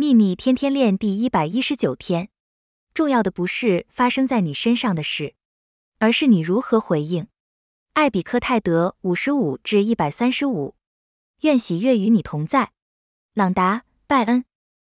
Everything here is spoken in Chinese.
秘密天天练第一百一十九天，重要的不是发生在你身上的事，而是你如何回应。艾比克泰德五十五至一百三十五，愿喜悦与你同在。朗达·拜恩。